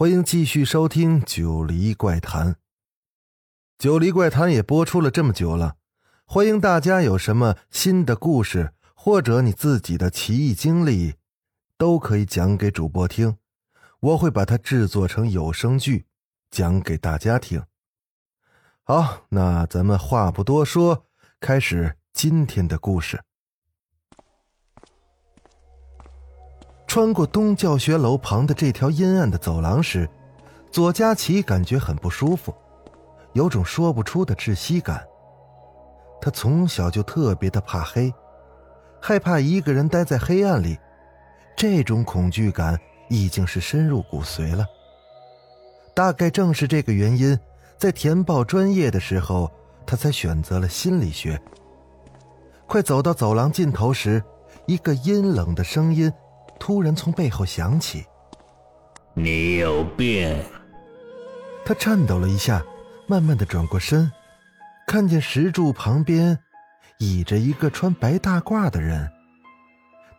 欢迎继续收听《九黎怪谈》。《九黎怪谈》也播出了这么久了，欢迎大家有什么新的故事或者你自己的奇异经历，都可以讲给主播听，我会把它制作成有声剧，讲给大家听。好，那咱们话不多说，开始今天的故事。穿过东教学楼旁的这条阴暗的走廊时，左佳琪感觉很不舒服，有种说不出的窒息感。他从小就特别的怕黑，害怕一个人待在黑暗里，这种恐惧感已经是深入骨髓了。大概正是这个原因，在填报专业的时候，他才选择了心理学。快走到走廊尽头时，一个阴冷的声音。突然从背后响起：“你有病！”他颤抖了一下，慢慢的转过身，看见石柱旁边倚着一个穿白大褂的人，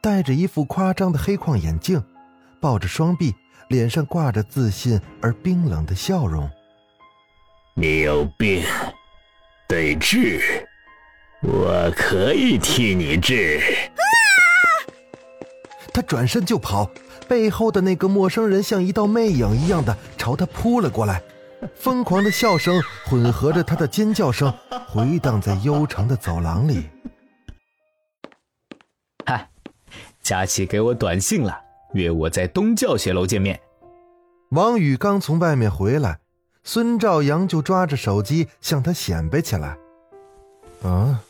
戴着一副夸张的黑框眼镜，抱着双臂，脸上挂着自信而冰冷的笑容。“你有病，得治，我可以替你治。”他转身就跑，背后的那个陌生人像一道魅影一样的朝他扑了过来，疯狂的笑声混合着他的尖叫声，回荡在悠长的走廊里。嗨，佳琪给我短信了，约我在东教学楼见面。王宇刚从外面回来，孙兆阳就抓着手机向他显摆起来：“啊，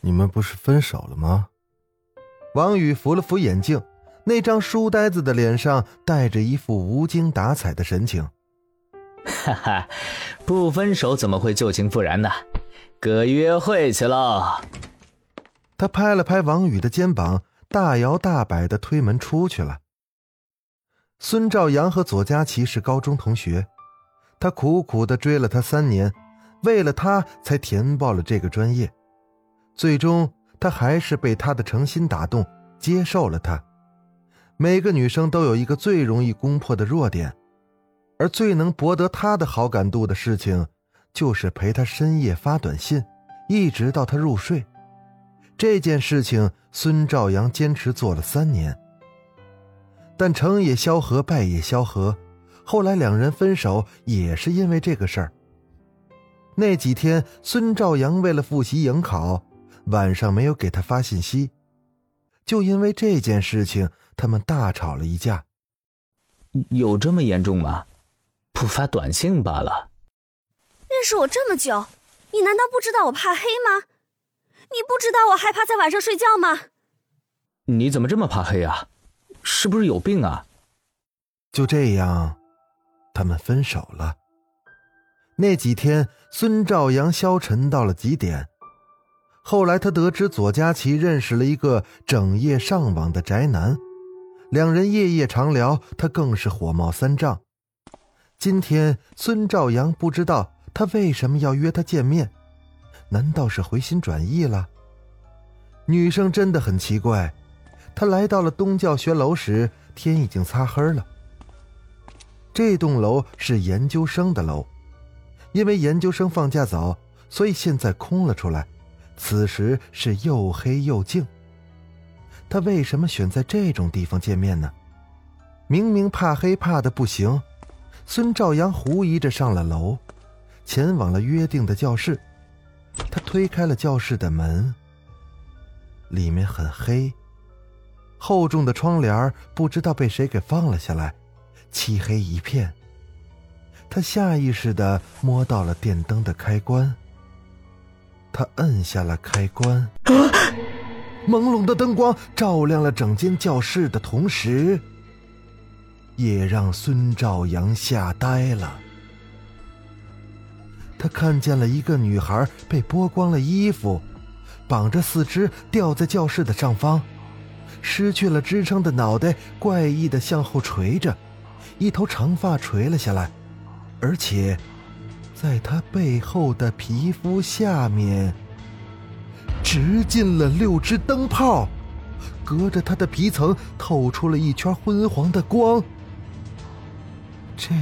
你们不是分手了吗？”王宇扶了扶眼镜。那张书呆子的脸上带着一副无精打采的神情。哈哈，不分手怎么会旧情复燃呢？哥约会去喽！他拍了拍王宇的肩膀，大摇大摆的推门出去了。孙兆阳和左佳琪是高中同学，他苦苦的追了他三年，为了他才填报了这个专业，最终他还是被他的诚心打动，接受了他。每个女生都有一个最容易攻破的弱点，而最能博得她的好感度的事情，就是陪她深夜发短信，一直到她入睡。这件事情，孙兆阳坚持做了三年。但成也萧何，败也萧何，后来两人分手也是因为这个事儿。那几天，孙兆阳为了复习迎考，晚上没有给他发信息，就因为这件事情。他们大吵了一架，有这么严重吗？不发短信罢了。认识我这么久，你难道不知道我怕黑吗？你不知道我害怕在晚上睡觉吗？你怎么这么怕黑啊？是不是有病啊？就这样，他们分手了。那几天，孙兆阳消沉到了极点。后来，他得知左佳琪认识了一个整夜上网的宅男。两人夜夜长聊，他更是火冒三丈。今天孙兆阳不知道他为什么要约他见面，难道是回心转意了？女生真的很奇怪。她来到了东教学楼时，天已经擦黑了。这栋楼是研究生的楼，因为研究生放假早，所以现在空了出来。此时是又黑又静。他为什么选在这种地方见面呢？明明怕黑怕的不行。孙兆阳狐疑着上了楼，前往了约定的教室。他推开了教室的门，里面很黑，厚重的窗帘不知道被谁给放了下来，漆黑一片。他下意识的摸到了电灯的开关，他摁下了开关。朦胧的灯光照亮了整间教室的同时，也让孙兆阳吓呆了。他看见了一个女孩被剥光了衣服，绑着四肢吊在教室的上方，失去了支撑的脑袋怪异的向后垂着，一头长发垂了下来，而且，在她背后的皮肤下面，直进了六只灯泡，隔着他的皮层透出了一圈昏黄的光。这，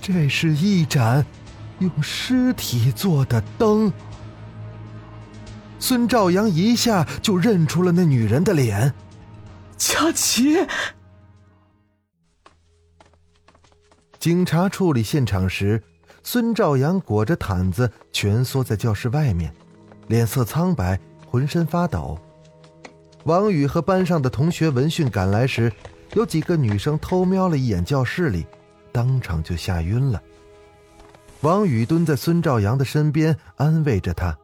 这是一盏用尸体做的灯。孙兆阳一下就认出了那女人的脸，佳琪。警察处理现场时，孙兆阳裹着毯子蜷缩在教室外面，脸色苍白，浑身发抖。王宇和班上的同学闻讯赶来时。有几个女生偷瞄了一眼教室里，当场就吓晕了。王宇蹲在孙兆阳的身边，安慰着他：“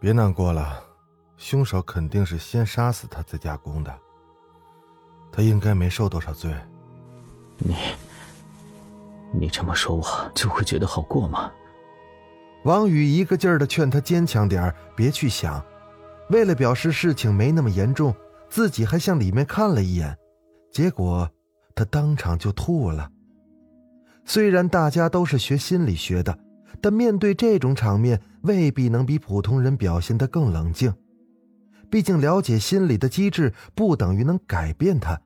别难过了，凶手肯定是先杀死他再加工的。他应该没受多少罪。”你，你这么说，我就会觉得好过吗？王宇一个劲儿的劝他坚强点别去想。为了表示事情没那么严重，自己还向里面看了一眼。结果，他当场就吐了。虽然大家都是学心理学的，但面对这种场面，未必能比普通人表现得更冷静。毕竟，了解心理的机制不等于能改变他。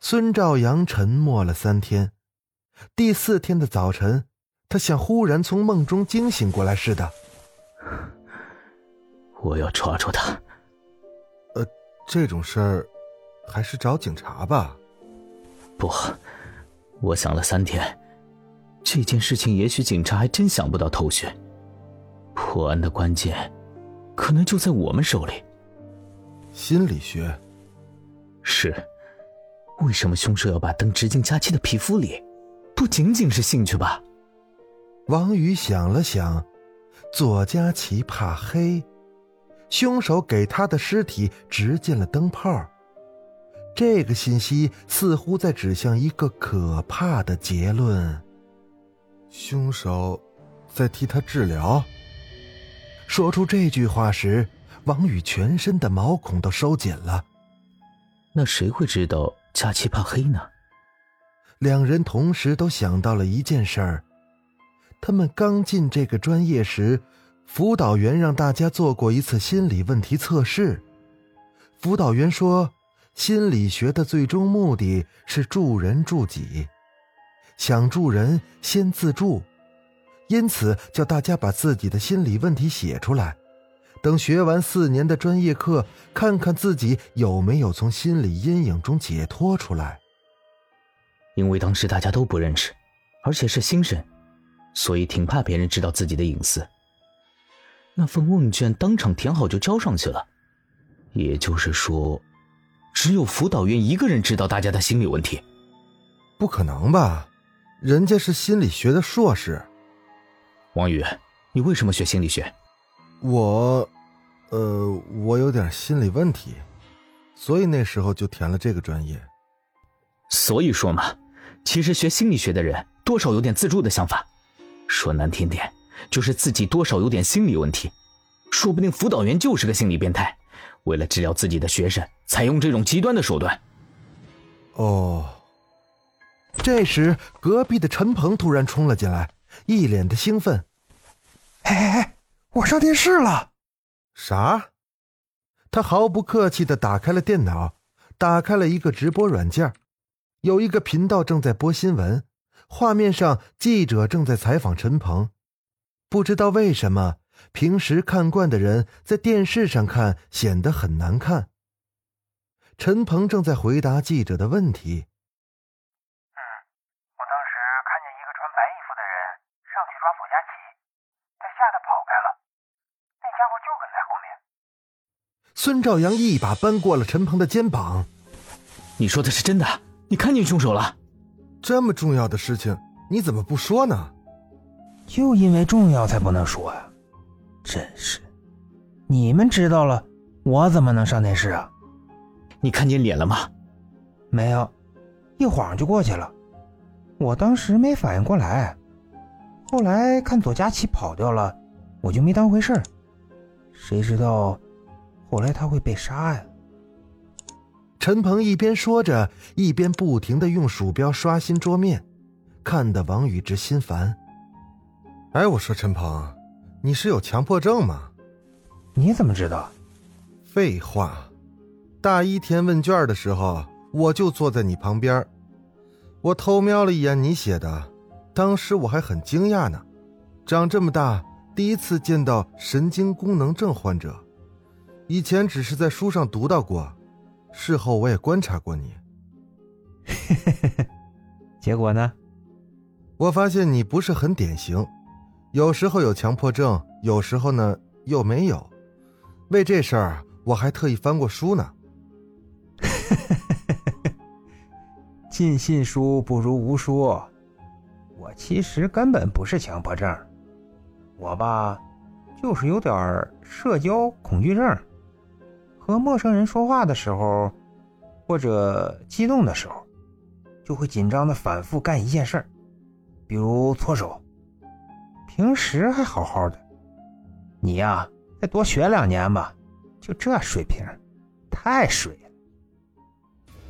孙兆阳沉默了三天，第四天的早晨，他像忽然从梦中惊醒过来似的。我要抓住他。呃，这种事儿。还是找警察吧。不，我想了三天，这件事情也许警察还真想不到头绪。破案的关键，可能就在我们手里。心理学。是，为什么凶手要把灯直进佳琪的皮肤里？不仅仅是兴趣吧？王宇想了想，左佳琪怕黑，凶手给他的尸体直进了灯泡。这个信息似乎在指向一个可怕的结论：凶手在替他治疗。说出这句话时，王宇全身的毛孔都收紧了。那谁会知道佳琪怕黑呢？两人同时都想到了一件事儿：他们刚进这个专业时，辅导员让大家做过一次心理问题测试。辅导员说。心理学的最终目的是助人助己，想助人先自助，因此叫大家把自己的心理问题写出来，等学完四年的专业课，看看自己有没有从心理阴影中解脱出来。因为当时大家都不认识，而且是新生，所以挺怕别人知道自己的隐私。那份问卷当场填好就交上去了，也就是说。只有辅导员一个人知道大家的心理问题，不可能吧？人家是心理学的硕士。王宇，你为什么学心理学？我，呃，我有点心理问题，所以那时候就填了这个专业。所以说嘛，其实学心理学的人多少有点自助的想法，说难听点，就是自己多少有点心理问题，说不定辅导员就是个心理变态。为了治疗自己的学生，采用这种极端的手段。哦，这时隔壁的陈鹏突然冲了进来，一脸的兴奋：“哎哎哎，我上电视了！”啥？他毫不客气的打开了电脑，打开了一个直播软件，有一个频道正在播新闻，画面上记者正在采访陈鹏，不知道为什么。平时看惯的人在电视上看显得很难看。陈鹏正在回答记者的问题。嗯，我当时看见一个穿白衣服的人上去抓左佳琪，他吓得跑开了，那家伙就跟在后面。孙兆阳一把扳过了陈鹏的肩膀：“你说的是真的？你看见凶手了？这么重要的事情你怎么不说呢？就因为重要才不能说呀。”真是，你们知道了，我怎么能上电视啊？你看见脸了吗？没有，一晃就过去了。我当时没反应过来。后来看左佳琪跑掉了，我就没当回事儿。谁知道后来他会被杀呀？陈鹏一边说着，一边不停的用鼠标刷新桌面，看得王宇直心烦。哎，我说陈鹏，你是有强迫症吗？你怎么知道？废话，大一填问卷的时候，我就坐在你旁边，我偷瞄了一眼你写的，当时我还很惊讶呢。长这么大第一次见到神经功能症患者，以前只是在书上读到过，事后我也观察过你。结果呢？我发现你不是很典型，有时候有强迫症，有时候呢又没有。为这事儿，我还特意翻过书呢。尽信书不如无书。我其实根本不是强迫症，我吧，就是有点社交恐惧症。和陌生人说话的时候，或者激动的时候，就会紧张的反复干一件事儿，比如搓手。平时还好好的，你呀。再多学两年吧，就这水平，太水了。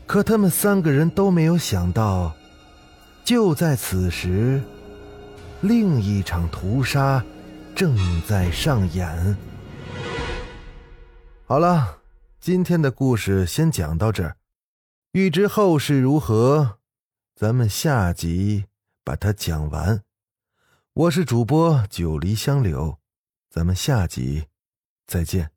可他们三个人都没有想到，就在此时，另一场屠杀正在上演。好了，今天的故事先讲到这儿，欲知后事如何，咱们下集把它讲完。我是主播九黎香柳，咱们下集。再见。